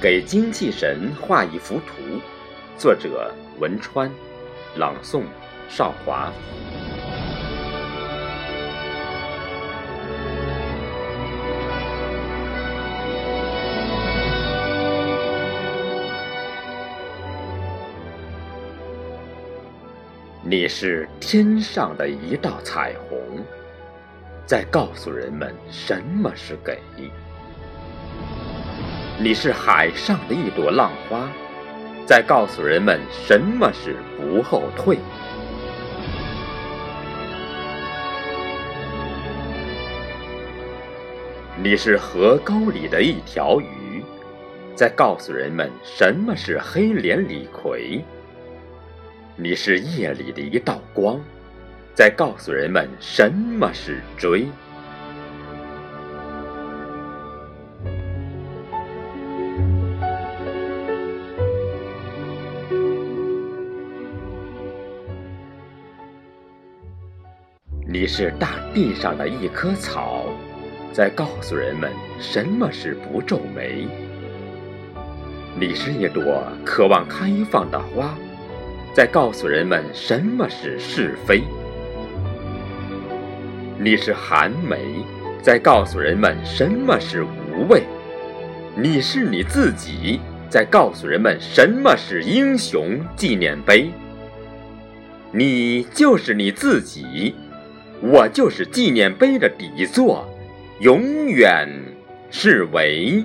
给精气神画一幅图，作者文川，朗诵少华。你是天上的一道彩虹，在告诉人们什么是给。你是海上的一朵浪花，在告诉人们什么是不后退。你是河沟里的一条鱼，在告诉人们什么是黑脸李逵。你是夜里的一道光，在告诉人们什么是追。你是大地上的一棵草，在告诉人们什么是不皱眉。你是一朵渴望开放的花，在告诉人们什么是是非。你是寒梅，在告诉人们什么是无畏。你是你自己，在告诉人们什么是英雄纪念碑。你就是你自己。我就是纪念碑的底座，永远是为。